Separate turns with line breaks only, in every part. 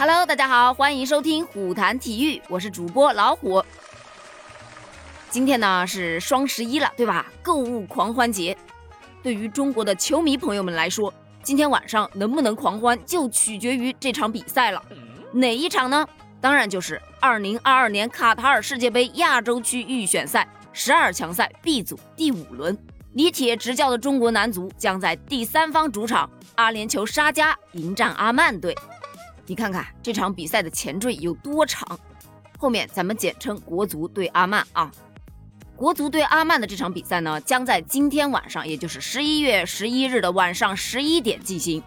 Hello，大家好，欢迎收听虎谈体育，我是主播老虎。今天呢是双十一了，对吧？购物狂欢节。对于中国的球迷朋友们来说，今天晚上能不能狂欢，就取决于这场比赛了。哪一场呢？当然就是2022年卡塔尔世界杯亚洲区预选赛十二强赛 B 组第五轮，李铁执教的中国男足将在第三方主场阿联酋沙加迎战阿曼队。你看看这场比赛的前缀有多长，后面咱们简称国足对阿曼啊。国足对阿曼的这场比赛呢，将在今天晚上，也就是十一月十一日的晚上十一点进行。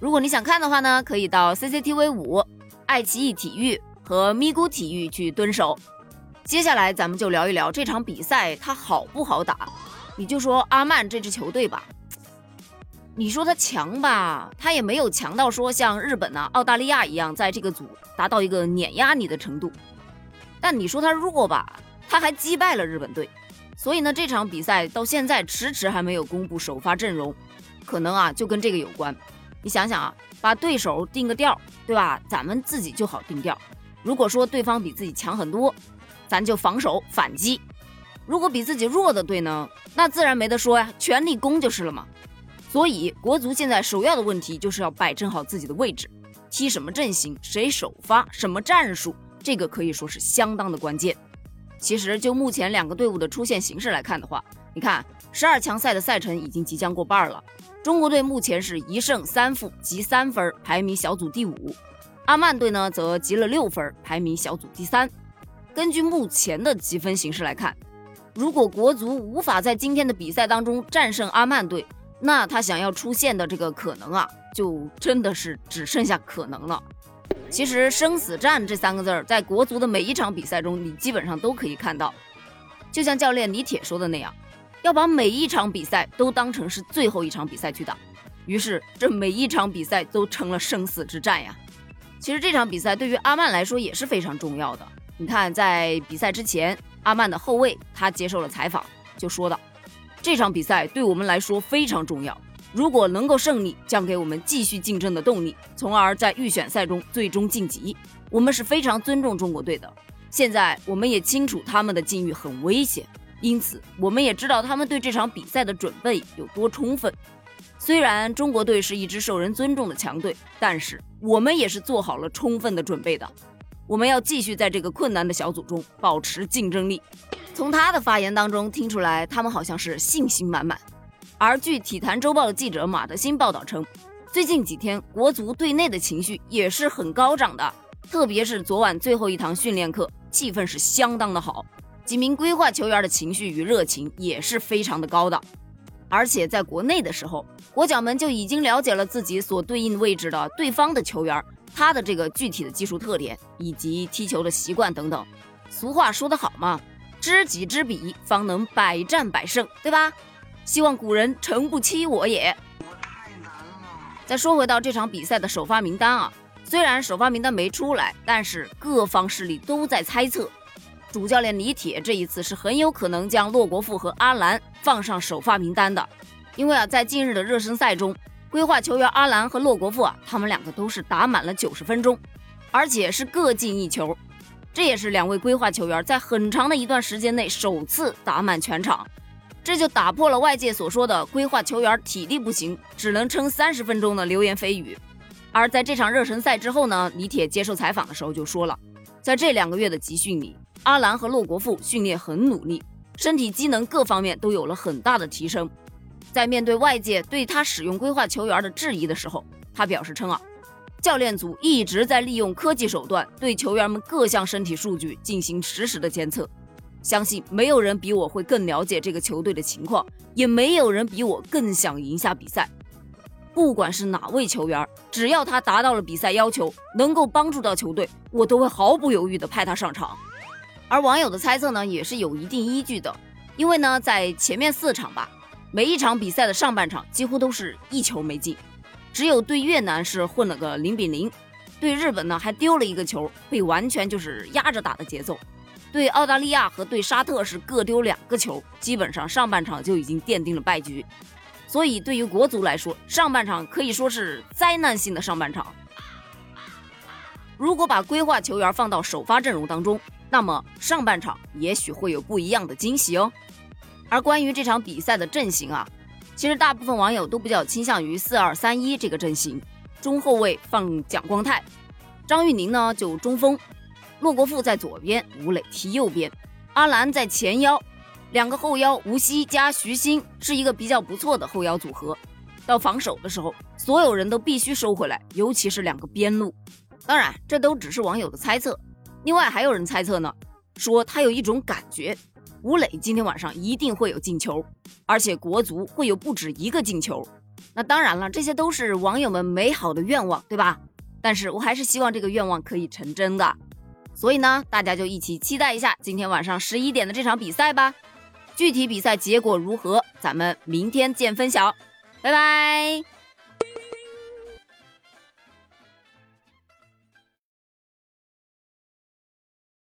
如果你想看的话呢，可以到 CCTV 五、爱奇艺体育和咪咕体育去蹲守。接下来咱们就聊一聊这场比赛它好不好打。你就说阿曼这支球队吧。你说他强吧，他也没有强到说像日本呐、澳大利亚一样，在这个组达到一个碾压你的程度。但你说他弱吧，他还击败了日本队。所以呢，这场比赛到现在迟迟还没有公布首发阵容，可能啊就跟这个有关。你想想啊，把对手定个调，对吧？咱们自己就好定调。如果说对方比自己强很多，咱就防守反击；如果比自己弱的队呢，那自然没得说呀，全力攻就是了嘛。所以，国足现在首要的问题就是要摆正好自己的位置，踢什么阵型，谁首发，什么战术，这个可以说是相当的关键。其实，就目前两个队伍的出现形势来看的话，你看十二强赛的赛程已经即将过半了，中国队目前是一胜三负，积三分，排名小组第五；阿曼队呢则积了六分，排名小组第三。根据目前的积分形势来看，如果国足无法在今天的比赛当中战胜阿曼队，那他想要出现的这个可能啊，就真的是只剩下可能了。其实生死战这三个字儿，在国足的每一场比赛中，你基本上都可以看到。就像教练李铁说的那样，要把每一场比赛都当成是最后一场比赛去打。于是，这每一场比赛都成了生死之战呀。其实这场比赛对于阿曼来说也是非常重要的。你看，在比赛之前，阿曼的后卫他接受了采访，就说道。这场比赛对我们来说非常重要，如果能够胜利，将给我们继续竞争的动力，从而在预选赛中最终晋级。我们是非常尊重中国队的，现在我们也清楚他们的境遇很危险，因此我们也知道他们对这场比赛的准备有多充分。虽然中国队是一支受人尊重的强队，但是我们也是做好了充分的准备的。我们要继续在这个困难的小组中保持竞争力。从他的发言当中听出来，他们好像是信心满满。而据《体坛周报》的记者马德兴报道称，最近几天国足队内的情绪也是很高涨的，特别是昨晚最后一堂训练课，气氛是相当的好。几名规划球员的情绪与热情也是非常的高的。而且在国内的时候，国脚们就已经了解了自己所对应位置的对方的球员，他的这个具体的技术特点以及踢球的习惯等等。俗话说得好嘛。知己知彼，方能百战百胜，对吧？希望古人诚不欺我也。太难了。再说回到这场比赛的首发名单啊，虽然首发名单没出来，但是各方势力都在猜测，主教练李铁这一次是很有可能将洛国富和阿兰放上首发名单的，因为啊，在近日的热身赛中，规划球员阿兰和洛国富啊，他们两个都是打满了九十分钟，而且是各进一球。这也是两位规划球员在很长的一段时间内首次打满全场，这就打破了外界所说的规划球员体力不行，只能撑三十分钟的流言蜚语。而在这场热身赛之后呢，李铁接受采访的时候就说了，在这两个月的集训里，阿兰和洛国富训练很努力，身体机能各方面都有了很大的提升。在面对外界对他使用规划球员的质疑的时候，他表示称啊。教练组一直在利用科技手段对球员们各项身体数据进行实时的监测，相信没有人比我会更了解这个球队的情况，也没有人比我更想赢下比赛。不管是哪位球员，只要他达到了比赛要求，能够帮助到球队，我都会毫不犹豫地派他上场。而网友的猜测呢，也是有一定依据的，因为呢，在前面四场吧，每一场比赛的上半场几乎都是一球没进。只有对越南是混了个零比零，对日本呢还丢了一个球，被完全就是压着打的节奏。对澳大利亚和对沙特是各丢两个球，基本上上半场就已经奠定了败局。所以对于国足来说，上半场可以说是灾难性的上半场。如果把规划球员放到首发阵容当中，那么上半场也许会有不一样的惊喜哦。而关于这场比赛的阵型啊，其实大部分网友都比较倾向于四二三一这个阵型，中后卫放蒋光太，张玉宁呢就中锋，骆国富在左边，吴磊踢右边，阿兰在前腰，两个后腰吴曦加徐新是一个比较不错的后腰组合。到防守的时候，所有人都必须收回来，尤其是两个边路。当然，这都只是网友的猜测。另外还有人猜测呢，说他有一种感觉，吴磊今天晚上一定会有进球，而且国足会有不止一个进球。那当然了，这些都是网友们美好的愿望，对吧？但是我还是希望这个愿望可以成真的。所以呢，大家就一起期待一下今天晚上十一点的这场比赛吧。具体比赛结果如何，咱们明天见分晓。拜拜。